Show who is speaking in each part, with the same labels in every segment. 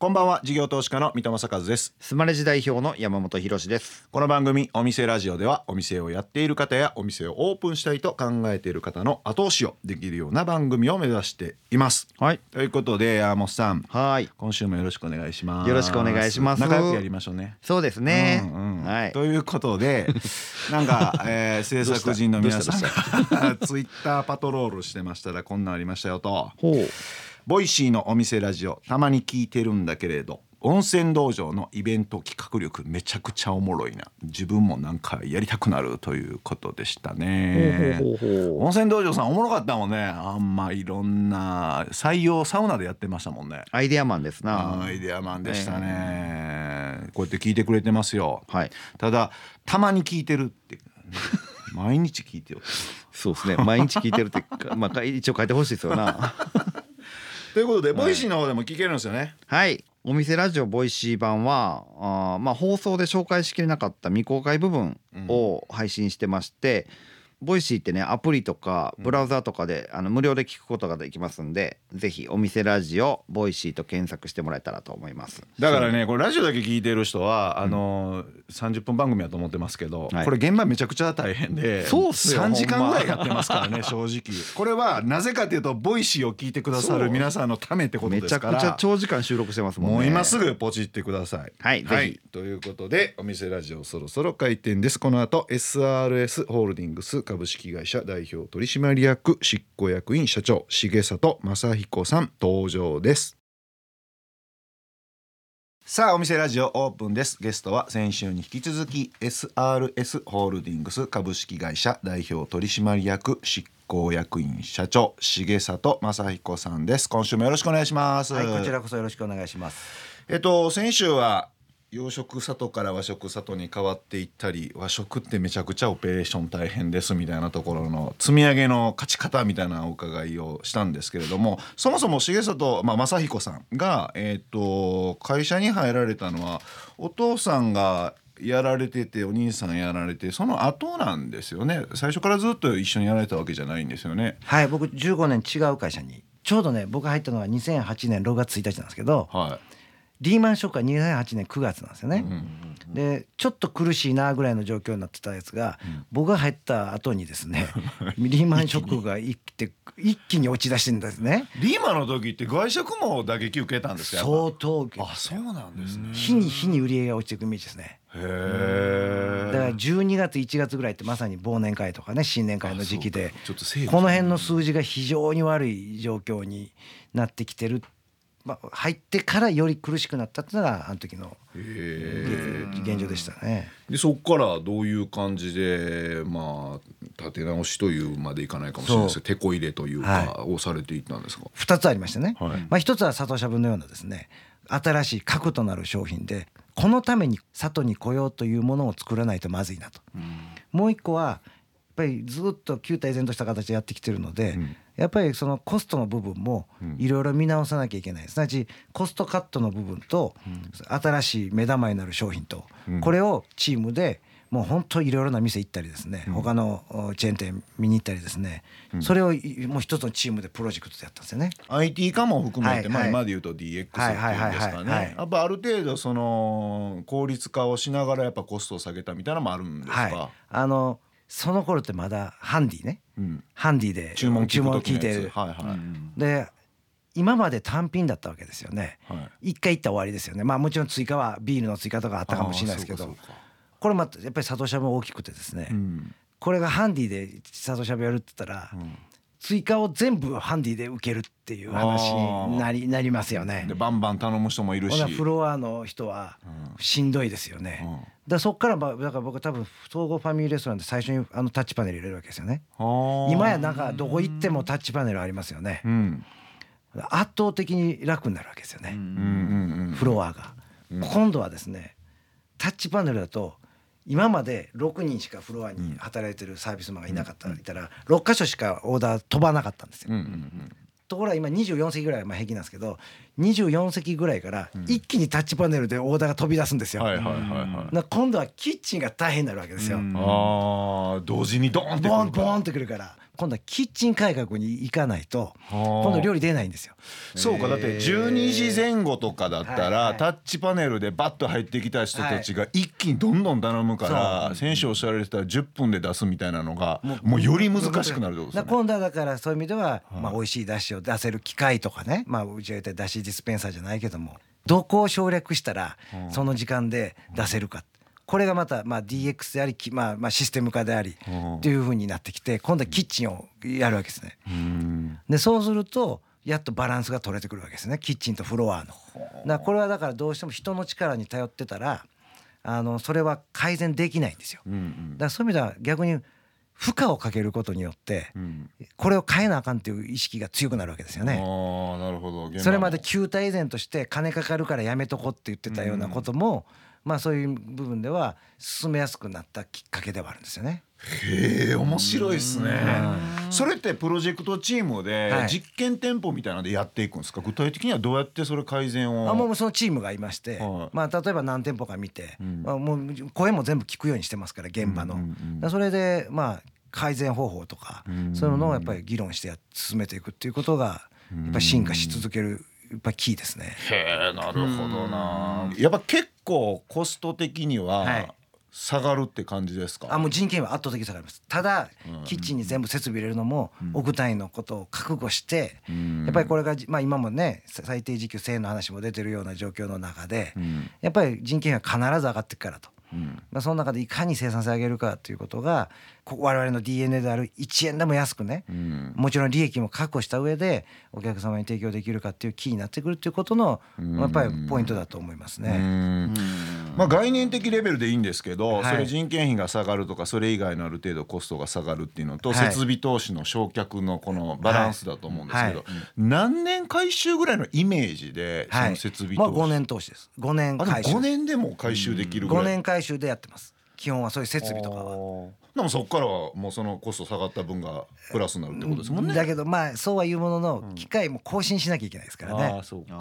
Speaker 1: こんばんは事業投資家の三戸正和です。
Speaker 2: スマレジ代表の山本博です。
Speaker 1: この番組お店ラジオではお店をやっている方やお店をオープンしたいと考えている方の後押しをできるような番組を目指しています。
Speaker 2: はい。
Speaker 1: ということで山本さん。
Speaker 2: はい。
Speaker 1: 今週もよろしくお願いします。
Speaker 2: よろしくお願いします。
Speaker 1: 仲良くやりましょうね。
Speaker 2: そうですね、
Speaker 1: うんうん
Speaker 2: はい。
Speaker 1: ということで なんか、えー、制作人の皆さんが ツイッターパトロールしてましたらこんなんありましたよと。
Speaker 2: ほう
Speaker 1: ボイシーのお店ラジオたまに聞いてるんだけれど温泉道場のイベント企画力めちゃくちゃおもろいな。自分もなんかやりたくなるということでしたね。温泉道場さんおもろかったもんね。あんまいろんな採用サウナでやってましたもんね。
Speaker 2: アイデアマンですな。
Speaker 1: アイデアマンでしたね、こうやって聞いてくれてますよ。
Speaker 2: はい。
Speaker 1: ただたまに聞いてるって。毎日聞いてよ。
Speaker 2: そうですね。毎日聞いてるってまあ一応書いてほしいですよな
Speaker 1: ということで、ボイシーの方でも聞けるんですよね。
Speaker 2: はい。お店ラジオボイシー版はあーまあ放送で紹介しきれなかった未公開部分を配信してまして、ボイシーってねアプリとかブラウザーとかで、あの無料で聞くことができますんでぜひお店ラジオボイシーと検索してもらえたらと思います。
Speaker 1: だからねこれラジオだけ聞いてる人は、あの30分番組だと思ってますけど、
Speaker 2: はい。
Speaker 1: これ現場めちゃくちゃ大変で
Speaker 2: そうっすよ
Speaker 1: 3時間ぐらいやってますからね正直。これはなぜかというとボイシーを聞いてくださる皆さんのためってこと
Speaker 2: めちゃく
Speaker 1: ですから
Speaker 2: ちゃ長時間収録してますもんね。
Speaker 1: もう今すぐポチってください。
Speaker 2: はいぜひ。
Speaker 1: ということでお店ラジオそろそろ開店です。この後 SRS ホールディングス株式会社代表取締役執行役員社長重里正彦さん登場です。さあお店ラジオオープンですゲストは先週に引き続き SRS ホールディングス株式会社代表取締役執行役員社長重里正彦さんです今週もよろしくお願いします
Speaker 3: はい、こちらこそよろしくお願いします。
Speaker 1: えっと先週は洋食里から和食里に変わっていったり和食ってめちゃくちゃオペレーション大変ですみたいなところの積み上げの勝ち方みたいなお伺いをしたんですけれどもそもそも重里、まあ、正彦さんが、えっと会社に入られたのはお父さんがやられててお兄さんやられてその後なんですよね。最初からずっと一緒にやられたわけじゃないんですよね。
Speaker 3: はい、僕15年違う会社に、ちょうどね、僕入ったのは2008年6月1日なんですけど、
Speaker 1: は
Speaker 3: リーマンショックは2008年9月なんですよね。で、ちょっと苦しいなぐらいの状況になってたやつが、僕が入った後にですね、リーマンショックが一気て一気に落ち出してるんですね。
Speaker 1: リーマの時って外食も打撃受けたんですか
Speaker 3: 相当受け
Speaker 1: あそうなんですね。
Speaker 3: 日に日に売り上げが落ちていくイメージですね。
Speaker 1: へえ。
Speaker 3: だから12月1月ぐらいってまさに忘年会とかね新年会の時期で
Speaker 1: ちょっと整理
Speaker 3: この辺の数字が非常に悪い状況になってきてる、まあ、入ってからより苦しくなったっていうのがあの時の
Speaker 1: へ
Speaker 3: 現状でしたね。
Speaker 1: でそこからどういう感じでまあ立て直しというまでいかないかもしれないですけど手こ入れというか、
Speaker 3: は
Speaker 1: をされていったんですか
Speaker 3: ？2つありましてね、
Speaker 1: はい。
Speaker 3: まあ、1つは里しゃぶのようなですね新しい核となる商品でこのために里に来ようというものを作らないとまずいなと。もう一個はやっぱりずっと旧体然とした形でやってきてるので、
Speaker 1: ん
Speaker 3: やっぱりそのコストの部分も
Speaker 1: ん。
Speaker 3: いろいろ見直さなきゃいけない。すなわちコストカットの部分と新しい目玉になる商品と、
Speaker 1: うん。
Speaker 3: これをチームでもう本当いろいろな店行ったりですね、他のおチェーン店見に行ったりですね、それをいもう一つのチームでプロジェクトでやったんですよね。
Speaker 1: IT 化も含めて、まあ今で言うと DX っていうんですかね。
Speaker 3: はい。
Speaker 1: やっぱある程度その効率化をしながらやっぱコストを下げたみたいなのもあるんですか、
Speaker 3: はい、あのその頃ってまだハンディね。
Speaker 1: うん、
Speaker 3: ハンディで
Speaker 1: 注文聞
Speaker 3: いてる。
Speaker 1: はいはい、
Speaker 3: で今まで単品だったわけですよね。
Speaker 1: はい。
Speaker 3: 一回行ったら終わりですよね。まあもちろん追加はビールの追加とかあったかもしれないですけど。これまたやっぱり佐藤しゃぶも大きくてですね、
Speaker 1: うん。
Speaker 3: これがハンディで佐藤しゃぶやるって言ったら、追加を全部ハンディで受けるっていう話になりなりますよね。
Speaker 1: で。バンバン頼む人もいるし。
Speaker 3: フロアの人はしんどいですよね。だそっからまあだから僕は多分総合ファミリーレストランで最初にあのタッチパネル入れるわけですよね。
Speaker 1: 今
Speaker 3: 今やなんかどこ行ってもタッチパネルありますよね
Speaker 1: う。ん
Speaker 3: 圧倒的に楽になるわけですよね。
Speaker 1: うんうんうん
Speaker 3: フロアが。今度はですねタッチパネルだと今まで6人しかフロアに働いてるサービスマンがいなかったらいたら6箇所しかオーダー飛ばなかったんですよ。ところが今24席ぐらいはまあ平気なんですけど24席ぐらいから一気にタッチパネルでオーダーが飛び出すんですよ。今度はキッチンが大変になるわけですよ。
Speaker 2: うん。
Speaker 1: ああ同時にドーンってくる
Speaker 3: ボンボンってくるから今度はキッチン改革に行かないと今度料理出ないんですよ。
Speaker 1: そうかだって12時前後とかだったら、タッチパネルでバッと入ってきた人たちが一気にどんどん頼むから、選手おっしゃられてたら10分で出すみたいなのがもうより難しくなるってことですよね。
Speaker 3: 今度はだからそういう意味では、まあ、美味しいだしを出せる機械とかね、まあ、うちが言っただしディスペンサーじゃないけどもどこを省略したらその時間で出せるか。これがまたまあ DX であり、きまあ、まあシステム化であり
Speaker 1: うん
Speaker 3: っていうふうになってきて今度はキッチンをやるわけですね。
Speaker 1: うん
Speaker 3: でそうするとやっとバランスが取れてくるわけですねキッチンとフロアの。だこれはだからどうしても人の力に頼ってたらあのそれは改善できないんですよ。
Speaker 1: うんうん
Speaker 3: だからそういう意味では逆に負荷をかけることによって
Speaker 1: うん
Speaker 3: これを変えなあかんっていう意識が強くなるわけですよ
Speaker 1: あ
Speaker 3: ね。
Speaker 1: あなるほど
Speaker 3: それまで旧態依然として金かかるからやめとこって言ってたようなことも、まあそういう部分では進めやすくなったきっかけではあるんですよね。
Speaker 1: へえ面白いですね。
Speaker 3: う
Speaker 1: それってプロジェクトチームで
Speaker 3: はい。
Speaker 1: 実験店舗みたいなのでやっていくんですか？具体的にはどうやってそれ改善を？
Speaker 3: あもうそのチームがいまして、
Speaker 1: はい。
Speaker 3: まあ例えば何店舗か見て、
Speaker 1: うん。
Speaker 3: まあ、もう声も全部聞くようにしてますから現場の。
Speaker 1: うんうん。うん
Speaker 3: それでまあ改善方法とか、
Speaker 1: うん。
Speaker 3: そういうのをやっぱり議論してや進めていくっていうことがやっぱり進化し続けるやっぱりキーですね。
Speaker 1: へえなるほどな。やっぱ結構コスト的に
Speaker 3: は
Speaker 1: はい。下がるって感じですか？
Speaker 3: あもう人件費は圧倒的に下がります。ただ、
Speaker 1: うん。
Speaker 3: キッチンに全部設備入れるのも億単位のことを覚悟して、
Speaker 1: うん。
Speaker 3: やっぱりこれがじ、まあ、今もねさ最低時給1000円の話も出てるような状況の中で、
Speaker 1: うん。
Speaker 3: やっぱり人件費は必ず上がっていくからと。
Speaker 1: うん。
Speaker 3: まあ、その中でいかに生産性を上げるかということがこ我々の DNA である1円でも安くね、
Speaker 1: うん。
Speaker 3: もちろん利益も確保した上でお客様に提供できるかっていうキーになってくるっていうことの
Speaker 1: うん。
Speaker 3: やっぱりポイントだと思います
Speaker 1: う
Speaker 3: ね。
Speaker 1: ん。まあ概念的レベルでいいんですけど、
Speaker 3: はい。
Speaker 1: それ人件費が下がるとかそれ以外のある程度コストが下がるっていうのと、
Speaker 3: はい。
Speaker 1: 設備投資の焼却のこのバランスだと思うんですけど、
Speaker 3: はい。
Speaker 1: 何年回収ぐらいのイメージでそ
Speaker 3: はい。
Speaker 1: の設備
Speaker 3: まあ
Speaker 1: 投資、
Speaker 3: 5年投資です。5年回収。
Speaker 1: 5年でも回収できるぐらい、
Speaker 3: 5年回収でやってます基本はそういう設備とかは。
Speaker 1: でもそこからはもうそのコスト下がった分がプラスになるってことですもんね。
Speaker 3: だけどまあそうは言うものの機械も更新しなきゃいけないですから
Speaker 1: あ
Speaker 3: ね。
Speaker 1: あ。そうか。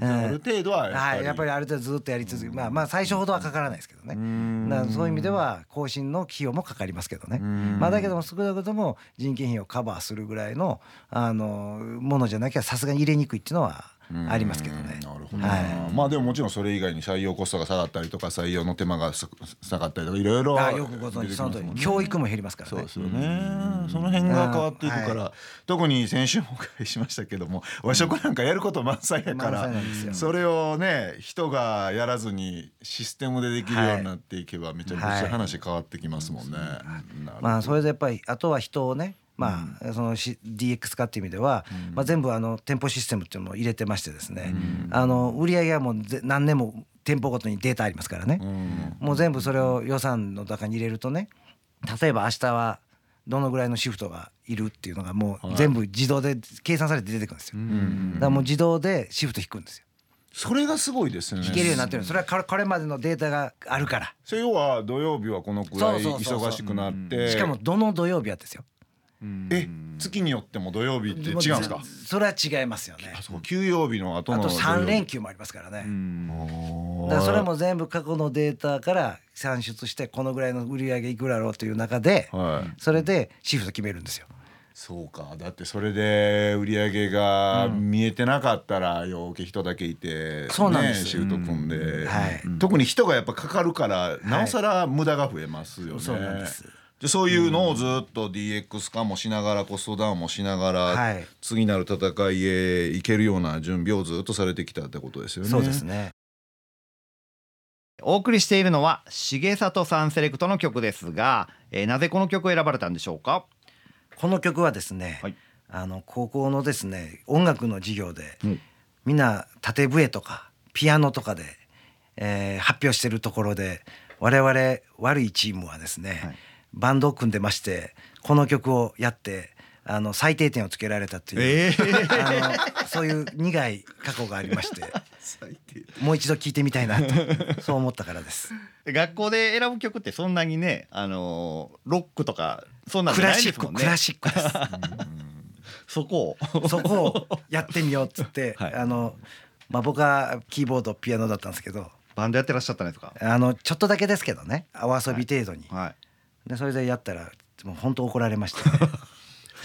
Speaker 2: あ。
Speaker 1: る程度はやっぱり、
Speaker 3: はい、やっぱりある程度ずっとやり続けまあまあ最初ほどはかからないですけどね。
Speaker 1: ん。
Speaker 3: だからそういう意味では更新の費用もかかりますけどね。
Speaker 1: ん。
Speaker 3: まあだけども少なくとも人件費をカバーするぐらいのあのものじゃなきゃさすがに入れにくいっていうのはありますけどね。
Speaker 1: うんなるほどな、
Speaker 3: は
Speaker 1: まあでももちろんそれ以外に採用コストが下がったりとか採用の手間がさ下がったりとかいろいろ
Speaker 3: あよくご存知その通り教育も減りますからね。
Speaker 1: そうですよね、その辺が変わっていくから、特に先週もお伺いしましたけども和食なんかやること満載やから、
Speaker 3: 満載なん
Speaker 1: それをね人がやらずにシステムでできるようになっていけばめちゃめちゃ話変わってきますもんね。なるほど。
Speaker 3: まあそれでやっぱりあとは人をねまあそのし DX 化っていう意味では、まあ、全部あの店舗システムっていうのを入れてましてですね、あの売り上げはもうぜ何年も店舗ごとにデータありますからね、
Speaker 1: うん。
Speaker 3: もう全部それを予算の中に入れるとね例えば明日はどのぐらいのシフトがいるっていうのがもう全部自動で計算されて出てくるんですよ、だからもう自動でシフト引くんですよ。
Speaker 1: それがすごいですよね。
Speaker 3: 引けるようになってる。それはこれまでのデータがあるから。
Speaker 1: それ要は土曜日はこのくらい忙しくなって。
Speaker 3: しかもどの土曜日やですよ
Speaker 1: え月によっても土曜日って違うんですか？
Speaker 3: それは違いますよね。
Speaker 1: あそう休養日の後の
Speaker 3: あと3連
Speaker 1: 休
Speaker 3: 休もありますからね、
Speaker 1: だ
Speaker 3: それも全部過去のデータから算出してこのぐらいの売り上げいくらろうという中で
Speaker 1: はい。
Speaker 3: それでシフト決めるんですよ。
Speaker 1: そうか。だってそれで売り上げが見えてなかったら余計人だけいて、
Speaker 3: そうなんです。
Speaker 1: ね、シフト組んで、
Speaker 3: はい。
Speaker 1: 特に人がやっぱかかるからなおさら無駄が増えますよね。
Speaker 3: そうなんです
Speaker 1: でそういうのをずっと DX 化もしながらコストダウンもしながら、
Speaker 3: はい。
Speaker 1: 次なる戦いへ行けるような準備をずっとされてきたってことですよね。
Speaker 3: そうですね。
Speaker 2: お送りしているのは重里さんセレクトの曲ですが、えーなぜこの曲を選ばれたんでしょうか？
Speaker 3: この曲はですね、
Speaker 2: はい。
Speaker 3: あの高校のですね音楽の授業で、
Speaker 2: うん。
Speaker 3: みんな縦笛とかピアノとかで、えー発表してるところで我々悪いチームはですね、
Speaker 2: はい
Speaker 3: バンドを組んでましてこの曲をやってあの最低点をつけられたという、あのそういう苦い過去がありましてもう一度聴いてみたいなとそう思ったからです。
Speaker 2: 学校で選ぶ曲ってそんなにね、あのーロックとかそんなん
Speaker 3: ク
Speaker 2: じゃ
Speaker 3: ラシック、
Speaker 2: ないですもんね。
Speaker 3: クラシックです。
Speaker 2: そこを。
Speaker 3: そこをやってみようっつって、
Speaker 2: はい。
Speaker 3: あのまあ僕はキーボードピアノだったんですけど
Speaker 2: バンドやってらっしゃったんですか？
Speaker 3: あのちょっとだけですけどねお遊び程度に、
Speaker 2: はい
Speaker 3: でそれでやったらもう本当怒られました、ね、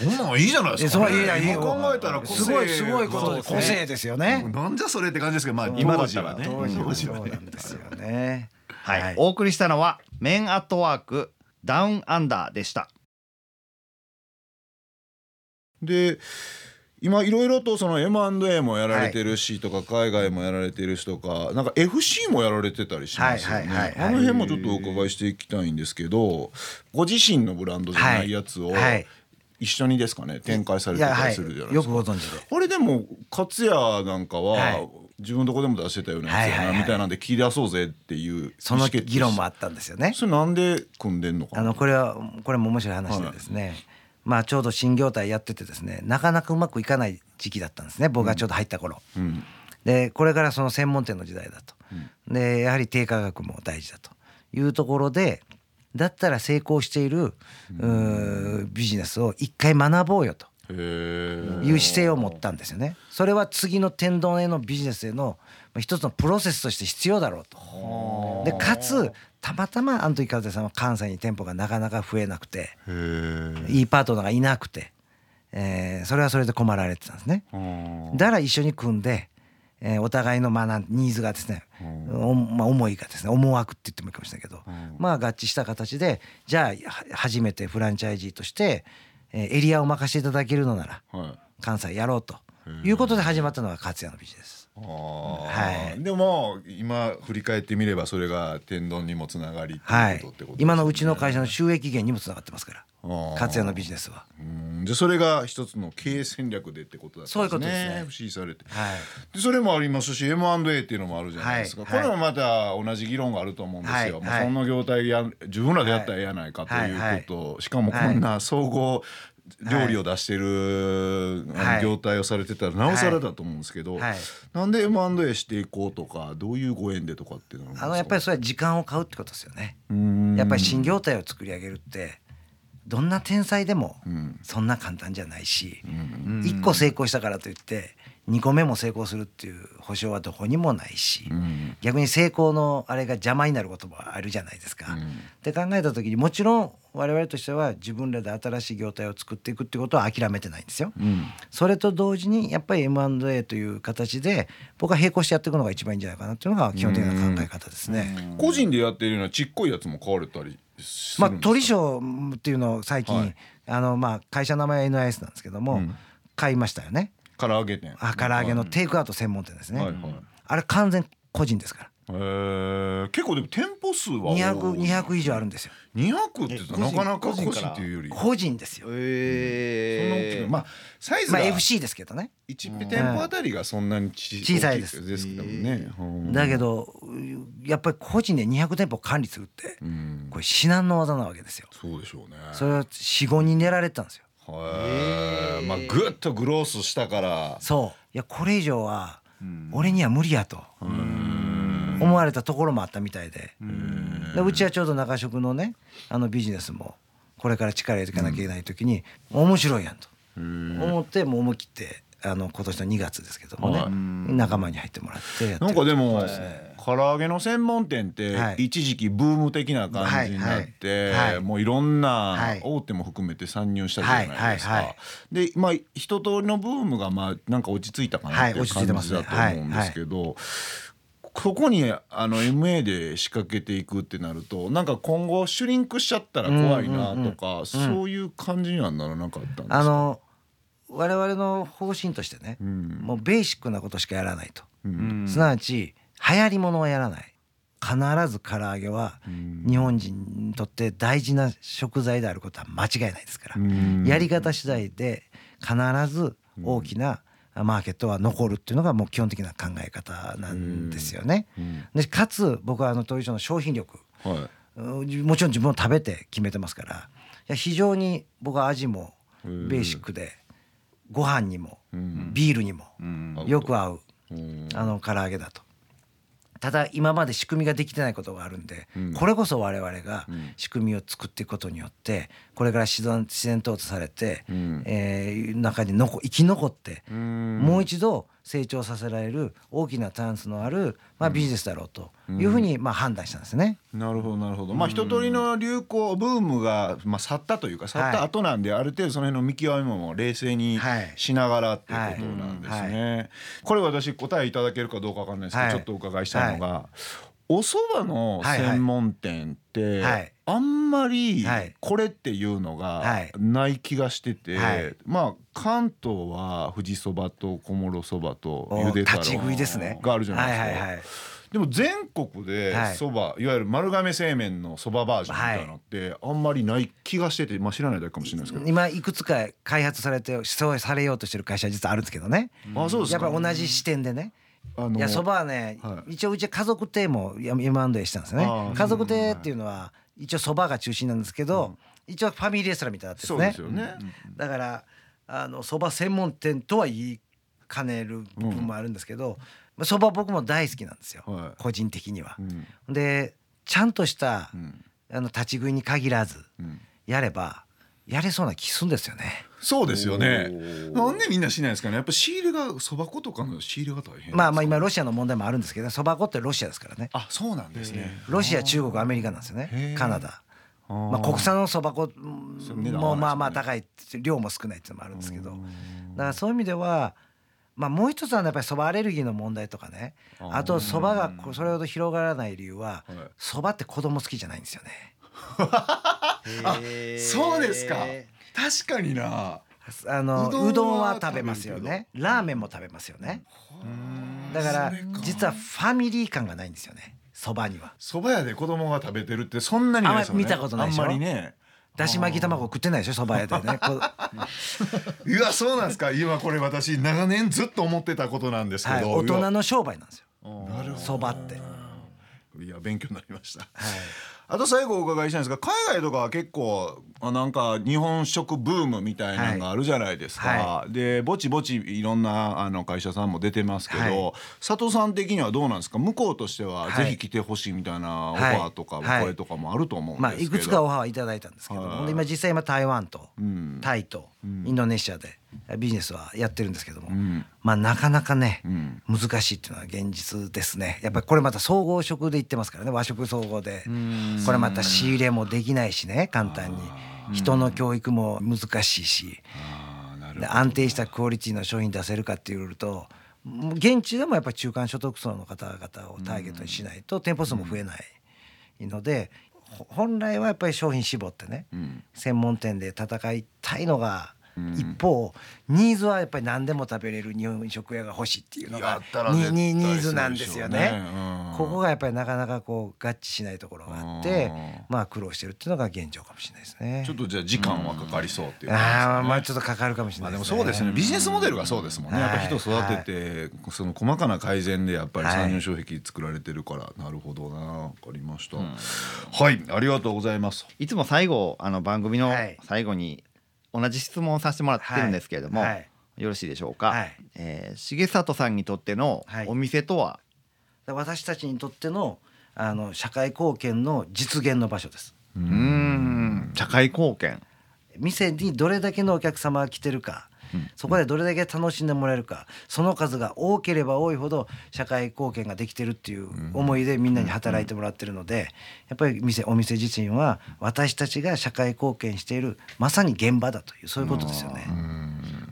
Speaker 1: そんなんいいじゃないですか、ね。
Speaker 3: いやいや
Speaker 1: 今考えたら個性
Speaker 3: すごいすごいことで
Speaker 1: そう
Speaker 3: 個性ですよね。
Speaker 1: なんじゃそれって感じですけど、まあ
Speaker 2: 今だ
Speaker 1: 当
Speaker 2: ったら
Speaker 1: ね。
Speaker 3: 当時はそですよね。
Speaker 2: はい、お送りしたのはメンアットワークダウンアンダーでした。
Speaker 1: で今いろいろとその M&A もやられてるしとか海外もやられてるしとかなんか FC もやられてたりしますよね。
Speaker 3: はいはいはいはい。
Speaker 1: あの辺もちょっとお伺いしていきたいんですけどご自身のブランドじゃないやつを
Speaker 3: はい。
Speaker 1: 一緒にですかね？展開されてたりするじゃないで
Speaker 3: よ
Speaker 1: すか。
Speaker 3: くご存知で。
Speaker 1: あれでも勝也なんか
Speaker 3: は
Speaker 1: はい。自分どこでも出してたようなやつや
Speaker 3: はいはいは
Speaker 1: ない。みたいなんで切り出そうぜっていう
Speaker 3: その議論もあったんですよね。
Speaker 1: それなんで組んでんのかな？
Speaker 3: あのこれはこれも面白い話でですね、まあちょうど新業態やっててですねなかなかうまくいかない時期だったんですね。僕がちょうど入った頃、
Speaker 1: うん。
Speaker 3: でこれからその専門店の時代だと、でやはり低価格も大事だと。いうところでだったら成功している、うービジネスを一回学ぼうよと。いう姿勢を持ったんですよね。それは次の天丼へのビジネスへのまあ一つのプロセスとして必要だろうと。でかつたまたまあの時風さんは関西に店舗がなかなか増えなくていいパートナーがいなくて、えーそれはそれで困られてたんですね。だから一緒に組んで、えーお互いのまあニーズがですね、おまあ、思いがですね思惑って言ってもいいかもしれないけど、まあ合致した形でじゃあは初めてフランチャイジーとして、えーエリアを任せていただけるのなら
Speaker 1: はい。
Speaker 3: 関西やろうということで始まったのが勝也のビジネス。
Speaker 1: あー
Speaker 3: はい。
Speaker 1: でも今振り返ってみればそれが天丼にもつながりって
Speaker 3: はいいう
Speaker 1: ことってことですね、
Speaker 3: 今のうちの会社の収益源にもつながってますから。
Speaker 1: あー。
Speaker 3: 勝也のビジネスは。
Speaker 1: うん。でそれが一つの経営戦略でってことだったんですね。
Speaker 3: そういうことですね。
Speaker 1: FC されて。
Speaker 3: はい。
Speaker 1: でそれもありますし M&A っていうのもあるじゃないですか、
Speaker 3: はい。
Speaker 1: これもまた同じ議論があると思うんですよ、
Speaker 3: はい。
Speaker 1: もうその業態や自分らでやったらええやないかということ、しかもこんな総合料理を出してる、
Speaker 3: はい。
Speaker 1: 業態をされてたらなおさらだと思うんですけど、
Speaker 3: はい。
Speaker 1: なんで M&A していこうとかどういうご縁でとかっていうのは
Speaker 3: あのやっぱりそれは時間を買うってことですよね。
Speaker 1: り
Speaker 3: やっぱり新業態を作り上げるってどんな天才でも
Speaker 1: ん。
Speaker 3: そんな簡単じゃないし
Speaker 2: うん。
Speaker 3: 1個成功したからといって2個目も成功するっていう保証はどこにもないし
Speaker 1: うん
Speaker 3: 逆に成功のあれが邪魔になることもあるじゃないですか。
Speaker 1: うん
Speaker 3: って考えた時にもちろん我々としては自分らで新しい業態を作っていくってことは諦めてないんですよ。
Speaker 1: うん
Speaker 3: それと同時にやっぱり M&A という形で僕は並行してやっていくのが一番いいんじゃないかなっていうのが基本的な考え方ですね。
Speaker 1: 個人でやってるようなちっこいやつも買われたりす
Speaker 3: まあ鳥賞っていうのを最近、
Speaker 1: はい
Speaker 3: あのまあ会社の名前は NIS なんですけども、
Speaker 1: うん
Speaker 3: 買いましたよね。
Speaker 1: 唐揚げ店。
Speaker 3: あ唐揚げのテイクアウト専門店ですね。
Speaker 1: はいはい。
Speaker 3: あれ完全個人ですから。
Speaker 1: えー、結構でも店舗数は多い。
Speaker 3: 200 200以上あるんですよ。
Speaker 1: 200って言ったらなかなか個人っていうよりそんな
Speaker 3: 個人ですよ。
Speaker 1: 大き
Speaker 2: え
Speaker 1: なまあサイズ
Speaker 3: まあ
Speaker 1: が
Speaker 3: FC ですけどね。
Speaker 1: 1店舗あたりがそんなにち
Speaker 3: 小さいです。
Speaker 1: ですけどね、う。ん
Speaker 3: だけどやっぱり個人で200店舗管理するって
Speaker 1: うん。
Speaker 3: これ至難の技なわけですよ。
Speaker 1: そうでしょうね。
Speaker 3: それは45人狙われてたんですよ。
Speaker 1: はいまあぐっとグロースしたから。
Speaker 3: そう。いやこれ以上は俺には無理やと。思われたところもあったみたいで。でうちはちょうど中食のねあのビジネスもこれから力入れていかなきゃいけない時に面白いやんと。思ってもう思い切ってあの今年の2月ですけどもね
Speaker 1: はい。
Speaker 3: 仲間に入ってもらってやって
Speaker 1: なんかでも、唐揚げの専門店って
Speaker 3: はい。
Speaker 1: 一時期ブーム的な感じになって、
Speaker 3: はい。はい。はい。
Speaker 1: もういろん
Speaker 3: は
Speaker 1: ない。大手も含めて参入したじゃないですか。
Speaker 3: はい。はい。はい。
Speaker 1: でまあ一通りのブームがまあなんか落ち着いたかなっていう
Speaker 3: はい。落ち着いて
Speaker 1: 感
Speaker 3: ますね。
Speaker 1: じだと思うんですけど。ここにあの MA で仕掛けていくってなるとなんか今後シュリンクしちゃったら怖いなとか、そういう感じにはならなかったんですか？
Speaker 3: あの我々の方針としてね
Speaker 1: うん。
Speaker 3: もうベーシックなことしかやらないと。
Speaker 1: うん。
Speaker 3: すなわち流行りものはやらない。必ず唐揚げは
Speaker 1: うん。
Speaker 3: 日本人にとって大事な食材であることは間違いないですから。
Speaker 1: うん。
Speaker 3: やり方次第で必ず大きなマーケットは残るっていうのがもう基本的な考え方なんですよね。
Speaker 1: うん。
Speaker 3: でかつ僕はあの鳥所の商品力
Speaker 1: はい。
Speaker 3: うんもちろん自分を食べて決めてますから。いや非常に僕は味もベーシックでご飯にも
Speaker 1: うん。
Speaker 3: ビールにも
Speaker 2: うん。
Speaker 3: よく合う
Speaker 1: うん。
Speaker 3: あの唐揚げだと。ただ今まで仕組みができてないことがあるんで、
Speaker 1: うん。
Speaker 3: これこそ我々が
Speaker 1: うん。
Speaker 3: 仕組みを作っていくことによってこれから自然自然淘汰されて、
Speaker 1: うん。
Speaker 3: えー中に残生き残って、
Speaker 1: うん。
Speaker 3: もう一度成長させられる大きなチャンスのある、まあ、ビジネスだろうというふうにまあ判断したんですね。
Speaker 1: なるほどなるほど。まあ一通りの流行ブームが、まあ、去ったというか去った後なんで、ある程度その辺の見極めも冷静に
Speaker 3: はい。
Speaker 1: しながらっていうことなんですね。これ私答えいただけるかどうかわかんないですけど、
Speaker 3: はい。
Speaker 1: ちょっとお伺いしたいのが、お蕎麦の専門店って、
Speaker 3: はい
Speaker 1: あんまり
Speaker 3: はい。
Speaker 1: これっていうの
Speaker 3: は
Speaker 1: が
Speaker 3: い。
Speaker 1: ない気がしてて、
Speaker 3: はい。
Speaker 1: まあ関東は富士そばと小諸そばとゆで太
Speaker 3: 立ち食いです
Speaker 1: 郎
Speaker 3: ね。
Speaker 1: があるじゃないですか。
Speaker 3: はいはいはい。
Speaker 1: でも全国で
Speaker 3: はい。
Speaker 1: そば、い、わゆる丸亀製麺のそばバージョンみたいなのってあんまりない気がしてて、まあ、知らないだけかもしれないですけど、
Speaker 3: 今いくつか開発されてそうされようとしてる会社実はあるんですけどね。
Speaker 1: あそうですか。
Speaker 3: やっぱり同じ視点でね。いやそばはね、
Speaker 1: はい。
Speaker 3: 一応うちは家族亭も M&A したんですね。家族亭っていうのは一応そばが中心なんですけど、一応ファミリーレストランみたいになってで
Speaker 1: すすよね、
Speaker 3: だからあのそば専門店とは言いかねる部分もあるんですけどそば、僕も大好きなんですよ、
Speaker 1: はい。
Speaker 3: 個人的には。
Speaker 1: う。ん。
Speaker 3: でちゃんとした、
Speaker 1: うん。
Speaker 3: あの立ち食いに限らず
Speaker 1: うん。
Speaker 3: やればやれそうな気するんですよね。
Speaker 1: そうですよね。なんでみんなしないんですかね。やっぱ仕入れがそば粉とかの仕入れが大変
Speaker 3: まあまあ今
Speaker 1: ロ
Speaker 3: ロシアの問題もあるんですけどそば粉ってロシアですからね。
Speaker 1: あそうなんですね。
Speaker 3: ロシア中国アメリカなんですよ
Speaker 1: へ
Speaker 3: ね
Speaker 1: ー。
Speaker 3: カナダ。まあ、国産のそば粉もまあまあ高い量も少ないっていうのもあるんですけどだからそういう意味では、まあ、もう一つはやっぱりそばアレルギーの問題とかね。
Speaker 1: あ
Speaker 3: とそばがそれほど広がらない理由は
Speaker 1: はい。
Speaker 3: そばって子供好きじゃないんですよね。
Speaker 1: あそうですか確かにな。
Speaker 3: あの
Speaker 1: うどんは
Speaker 3: 食べますよね。ラーメンも食べますよね。だから実はファミリー感がないんですよね。そばには。
Speaker 1: そば屋で子供が食べてるってそんなにないですよね。
Speaker 3: 見たことないでしょ。
Speaker 1: あんまりね。
Speaker 3: だし巻き卵食ってないでしょそば屋でね。こう。
Speaker 1: うわそうなんですか。今これ私長年ずっと思ってたことなんですけ
Speaker 3: はい、
Speaker 1: ど、
Speaker 3: 大人の商売なんですよ。
Speaker 1: なるほど。
Speaker 3: そばって。
Speaker 1: いや勉強になりました。
Speaker 3: はい。
Speaker 1: あと最後お伺いしたいんですが海外とかは結構あなんか日本食ブームみたいなのがあるじゃないですか、
Speaker 3: は
Speaker 1: でぼちぼちいろんなあの会社さんも出てますけど、
Speaker 3: はい。
Speaker 1: 佐藤さん的にはどうなんですか？向こうとしては
Speaker 3: はい。
Speaker 1: ぜひ来てほしいみたいなオファーとか声とかもあると思うん
Speaker 3: まあ
Speaker 1: ですけど、
Speaker 3: いくつかオファーはいただいたんですけど、
Speaker 1: はい
Speaker 3: 今実際今台湾と
Speaker 1: うん。
Speaker 3: タイとインドネシアでビジネスはやってるんですけども、
Speaker 1: ん。
Speaker 3: まあなかなかね、
Speaker 1: ん。
Speaker 3: 難しいっていうのは現実ですね。やっぱりこれまた総合食で言ってますからね。和食総合で。これまた仕入れもできないしね簡単に人の教育も難しいし。
Speaker 1: あーなる
Speaker 3: で安定したクオリティの商品出せるかっていうと現地でもやっぱり中間所得層の方々をターゲットにしないと店舗数も増えないのでほ本来はやっぱり商品絞ってね
Speaker 1: ん。
Speaker 3: 専門店で戦いたいのが一方ニーズはやっぱり何でも食べれる日本食屋が欲しいっていうの
Speaker 1: や
Speaker 3: がニーズなんですよね。ここがやっぱりなかなかこう合致しないところがあって
Speaker 1: うん。
Speaker 3: まあ苦労してるっていうのが現状かもしれないですね。
Speaker 1: ちょっとじゃあ時間はかかりそうっていう。ね
Speaker 3: ああまあちょっとかかるかもしれ
Speaker 1: まあ
Speaker 3: ないですね。
Speaker 1: でもそうですね。ビジネスモデルがそうですもんね、
Speaker 3: はい。
Speaker 1: やっぱ人育てて、その細かな改善でやっぱり
Speaker 3: はい。
Speaker 1: 参入障壁作られてるから、なるほどなわかりました、はいありがとうございます。
Speaker 2: いつも最後あの番組の
Speaker 3: はい。
Speaker 2: 最後に同じ質問をさせてもらってるんですけれども、
Speaker 3: はい。はい。
Speaker 2: よろしいでしょうか、
Speaker 3: はい。
Speaker 2: えー重里さんにとっての
Speaker 3: はい。
Speaker 2: お店とは、
Speaker 3: 私たちにとってのあの社会貢献の実現の場所です。
Speaker 2: うーん。社会貢献。
Speaker 3: 店にどれだけのお客様が来てるか、そこでどれだけ楽しんでもらえるかその数が多ければ多いほど社会貢献ができてるっていう思いでみんなに働いてもらってるのでやっぱり店お店自身は私たちが社会貢献しているまさに現場だというそういうことですよね。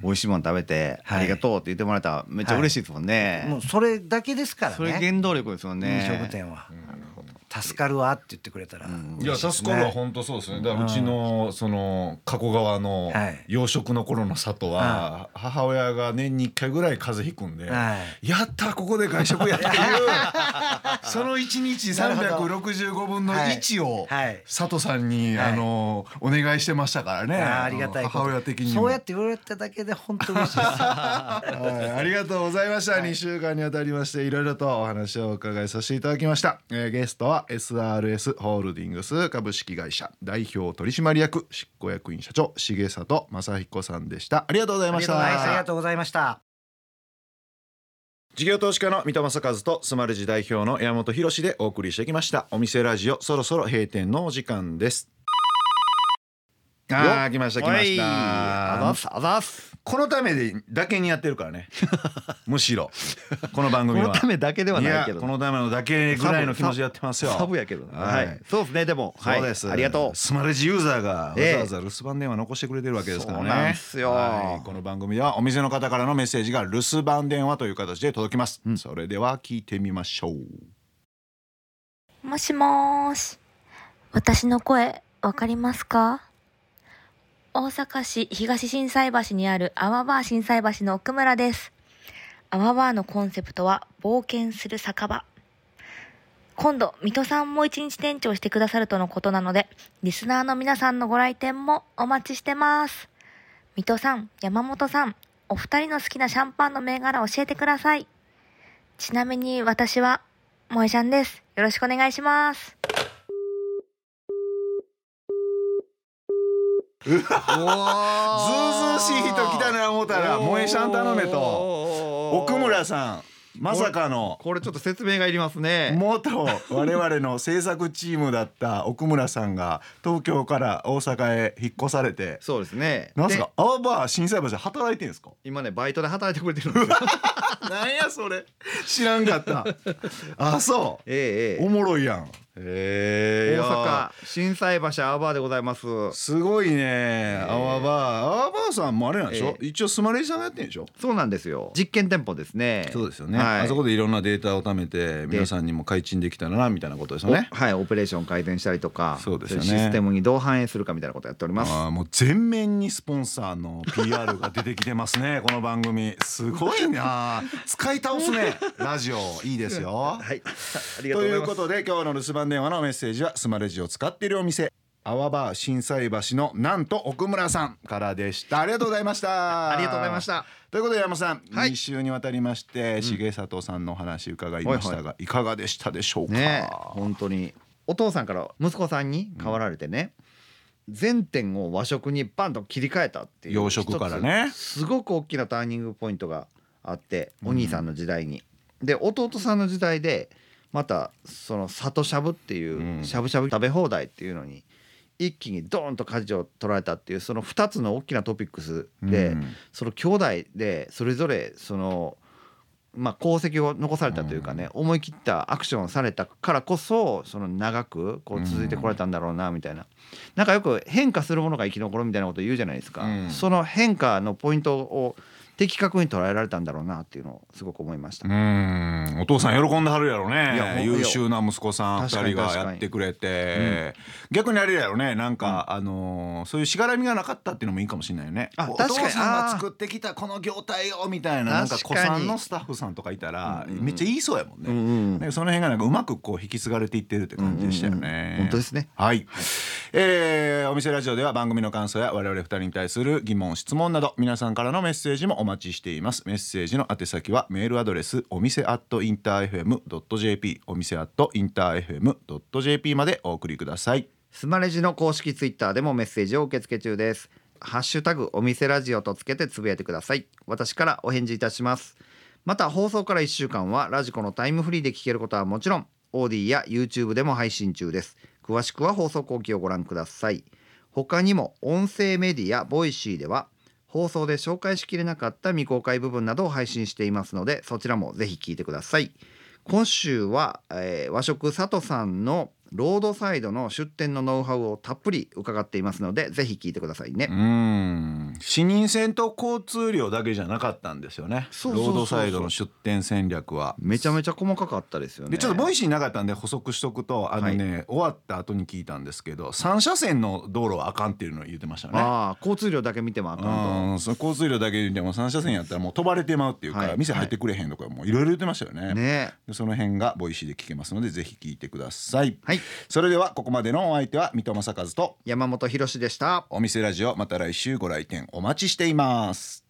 Speaker 2: 美味しいもの食べて、
Speaker 3: はい。
Speaker 2: ありがとうって言ってもらえたらめっちゃ嬉しいですもんね、
Speaker 3: もうそれだけですからね。
Speaker 2: それ原動力ですよね。
Speaker 3: 飲食店は。助かるわって言ってくれたら
Speaker 1: いや助かるは本当そうですね。だからうちのその加古川の
Speaker 3: はい。
Speaker 1: 養殖の頃の里は母親が年に1回ぐらい風邪ひくんで
Speaker 3: は
Speaker 1: やったここで外食やっていう その1日
Speaker 3: なるほど。
Speaker 1: 365分の1を
Speaker 3: はい。
Speaker 1: 佐藤さんに
Speaker 3: はい。
Speaker 1: あのお願いしてましたからね。
Speaker 3: ありがたいこと。
Speaker 1: 母親的にも。
Speaker 3: そうやって言われただけで本当嬉しいです。
Speaker 1: はい、ありがとうございました。2週間にわたりましていろいろとお話をお伺いさせていただきました。えーゲストは SRS ホールディングス株式会社代表取締役執行役員社長重里正彦さんでした。ありがとうございました。
Speaker 3: はい、ありがとうございました。
Speaker 1: 事業投資家の三戸正和とスマルジ代表の山本博でお送りしてきましたお店ラジオそろそろ閉店のお時間ですあー来ました来ました。
Speaker 2: はいあざっすあざっす。
Speaker 1: このためでだけにやってるからね。むしろ。この番組は。
Speaker 2: このためだけではないけど。
Speaker 1: やこのためのだけぐらいの気持ちでやってますよ。
Speaker 2: サブやけどね。
Speaker 1: は
Speaker 2: はい。い、そうですねでも。
Speaker 1: そうです、
Speaker 2: はい、ありがとう。
Speaker 1: スマレジユーザーがわ
Speaker 2: ええ
Speaker 1: ざわざ留守番電話残してくれてるわけですからね。
Speaker 2: そうなんですよ。
Speaker 1: はい。この番組ではお店の方からのメッセージが留守番電話という形で届きます、それでは聞いてみましょう。
Speaker 4: もしもーし。私の声、わかりますか？大阪市東心斎橋にあるアワバー心斎橋の奥村です。アワバーのコンセプトは冒険する酒場。今度、水戸さんも一日店長してくださるとのことなので、リスナーの皆さんのご来店もお待ちしてます。水戸さん、山本さん、お二人の好きなシャンパンの銘柄教えてください。ちなみに私は、萌えちゃんです。よろしくお願いします。
Speaker 1: ずうずうしい人来たな思ったら萌えシャン頼めと。奥村さんまさかの。
Speaker 2: これちょっと説明がいりますね。
Speaker 1: 元我々の制作チームだった奥村さんが東京から大阪へ引っ越されて。
Speaker 2: そうですね。
Speaker 1: なんすか？
Speaker 2: で
Speaker 1: アワバー心斎橋で働いてんですか？
Speaker 2: 今ねバイトで働いてくれてるんですよ。
Speaker 1: なんやそれ。知らんかった。あそ
Speaker 2: えええ。
Speaker 1: おもろいやん
Speaker 2: 大阪心斎橋アワバーでございます。
Speaker 1: すごいね。アワバー。アワバーさんもあれなんでしょ、
Speaker 2: え
Speaker 1: 一応スマレジさんがやってんでしょ？
Speaker 2: そうなんですよ。実験店舗ですね。
Speaker 1: そうですよね、
Speaker 2: はい。
Speaker 1: あそこでいろんなデータを貯めて皆さんにも開陳できたらなみたいなことですよね。
Speaker 2: おはいオペレーション改善したりとか
Speaker 1: そうですよね。
Speaker 2: システムにどう反映するかみたいなことやっております。
Speaker 1: あーもう全面にスポンサーの PR が出てきてますね この番組。すごいな。使い倒すね。ラジオ。いいですよ。
Speaker 2: はい。ありがとうございます。
Speaker 1: ということで今日の留守番電話のメッセージはスマレジを使っているお店。アワバー心斎橋のなんと奥村さんからでした。ありがとうございました。
Speaker 2: ありがとうございました。
Speaker 1: ということで山本さん、
Speaker 2: はい。
Speaker 1: 2週にわたりまして重里さんのお話伺いましたが、いかがでしたでしょうか、
Speaker 2: ね本当に。お父さんから息子さんに変わられてね、全店を和食にバンと切り替えたっていう
Speaker 1: 洋食からね。
Speaker 2: すごく大きなターニングポイントがあってお兄さんの時代に。で弟さんの時代でまたその里しゃぶっていううん。しゃぶしゃぶ食べ放題っていうのに一気にドーンと舵を取られたっていうその2つの大きなトピックスで、
Speaker 1: うん。
Speaker 2: その兄弟でそれぞれそのまあ功績を残されたというかね、思い切ったアクションをされたからこそその長くこう続いてこれたんだろうなみたいな、なんかよく変化するものが生き残るみたいなこと言うじゃないですか、
Speaker 1: うん。
Speaker 2: その変化のポイントを的確に捉えられたんだろうなっていうのをすごく思いました。
Speaker 1: うん。お父さん喜んではるやろね。優秀な息子さん
Speaker 2: 確かに
Speaker 1: 2人がやってくれて、逆にあれやろね。なんか、あのーそういうしがらみがなかったっていうのもいいかもしれないよね。お
Speaker 2: あ確かに。
Speaker 1: 父さんが作ってきたこの業態をみたいななんか子さんのスタッフさんとかいたら、
Speaker 2: うんうん。
Speaker 1: めっちゃ言いそうやもんね、
Speaker 2: うんうん。
Speaker 1: その辺がなんかうまくこう引き継がれていってるって感じでしたよね、
Speaker 2: うんうん。本当ですね。
Speaker 1: はい、えーお店ラジオでは番組の感想や我々二人に対する疑問質問など皆さんからのメッセージもお待ちしていますメッセージの宛先はメールアドレスお店アットインター FM.jp お店アット InterFM.jp までお送りください
Speaker 2: スマレジの公式ツイッターでもメッセージを受け付け中です。ハッシュタグお店ラジオとつけてつぶやいてください。私からお返事いたします。また放送から1週間はラジコのタイムフリーで聞けることはもちろん、 AuDee や YouTube でも配信中です。詳しくは放送後記をご覧ください。他にも音声メディアボイシーでは放送で紹介しきれなかった未公開部分などを配信していますのでそちらもぜひ聞いてください。今週は、えー和食さとさんのロードサイドの出店のノウハウをたっぷり伺っていますのでぜひ聞いてくださいね
Speaker 1: う。ん視認線と交通量だけじゃなかったんですよね
Speaker 2: そうそうそうそう
Speaker 1: ロードサイドの出店戦略は
Speaker 2: めちゃめちゃ細かかったですよね。
Speaker 1: でちょっとボイシーなかったんで補足しとくとあのね、終わった後に聞いたんですけど3車線の道路はあかんっていうのを言ってましたね。
Speaker 2: ああ交通量だけ見てもあかん
Speaker 1: うんその交通量だけでも3車線やったらもう飛ばれてまうっていうか、
Speaker 2: はい
Speaker 1: 店入ってくれへんとかもいろいろ言ってましたよね
Speaker 2: と。ね
Speaker 1: でその辺がボイシーで聞けますのでぜひ聞いてください。
Speaker 2: はい
Speaker 1: それではここまでのお相手は三戸正和と
Speaker 2: 山本博史でした。
Speaker 1: お店ラジオまた来週ご来店お待ちしています。